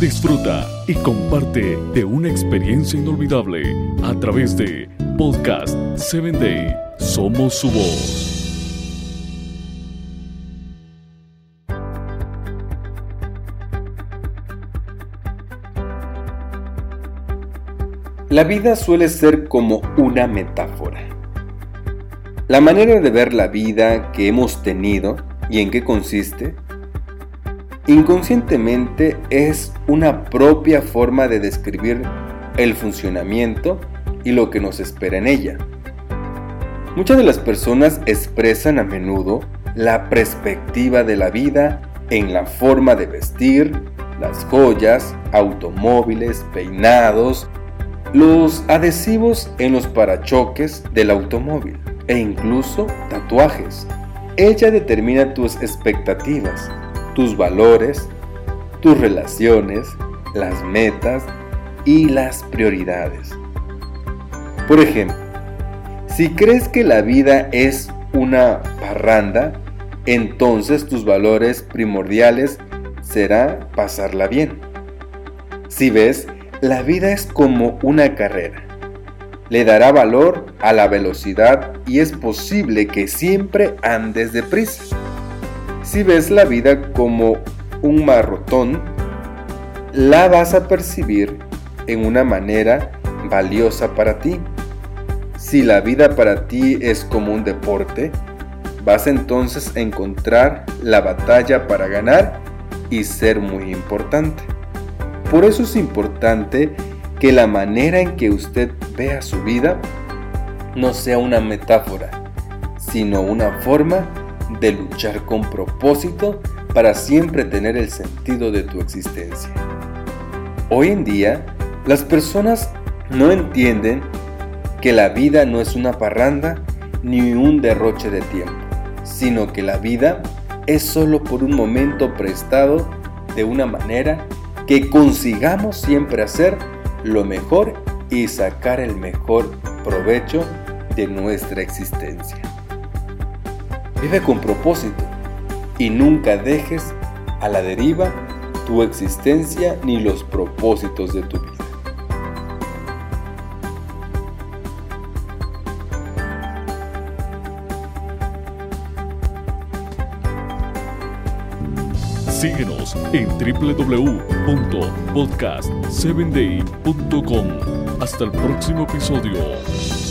Disfruta y comparte de una experiencia inolvidable a través de Podcast 7 Day. Somos su voz. La vida suele ser como una metáfora. La manera de ver la vida que hemos tenido y en qué consiste, inconscientemente es una propia forma de describir el funcionamiento y lo que nos espera en ella. Muchas de las personas expresan a menudo la perspectiva de la vida en la forma de vestir, las joyas, automóviles, peinados, los adhesivos en los parachoques del automóvil e incluso tatuajes. Ella determina tus expectativas, tus valores, tus relaciones, las metas y las prioridades. Por ejemplo, si crees que la vida es una parranda, entonces tus valores primordiales será pasarla bien. Si ves la vida es como una carrera. Le dará valor a la velocidad y es posible que siempre andes deprisa. Si ves la vida como un marrotón, la vas a percibir en una manera valiosa para ti. Si la vida para ti es como un deporte, vas entonces a encontrar la batalla para ganar y ser muy importante. Por eso es importante que la manera en que usted vea su vida no sea una metáfora, sino una forma de luchar con propósito para siempre tener el sentido de tu existencia. Hoy en día, las personas no entienden que la vida no es una parranda ni un derroche de tiempo, sino que la vida es solo por un momento prestado de una manera que consigamos siempre hacer lo mejor y sacar el mejor provecho de nuestra existencia. Vive con propósito y nunca dejes a la deriva tu existencia ni los propósitos de tu vida. Síguenos en www.podcast7day.com. Hasta el próximo episodio.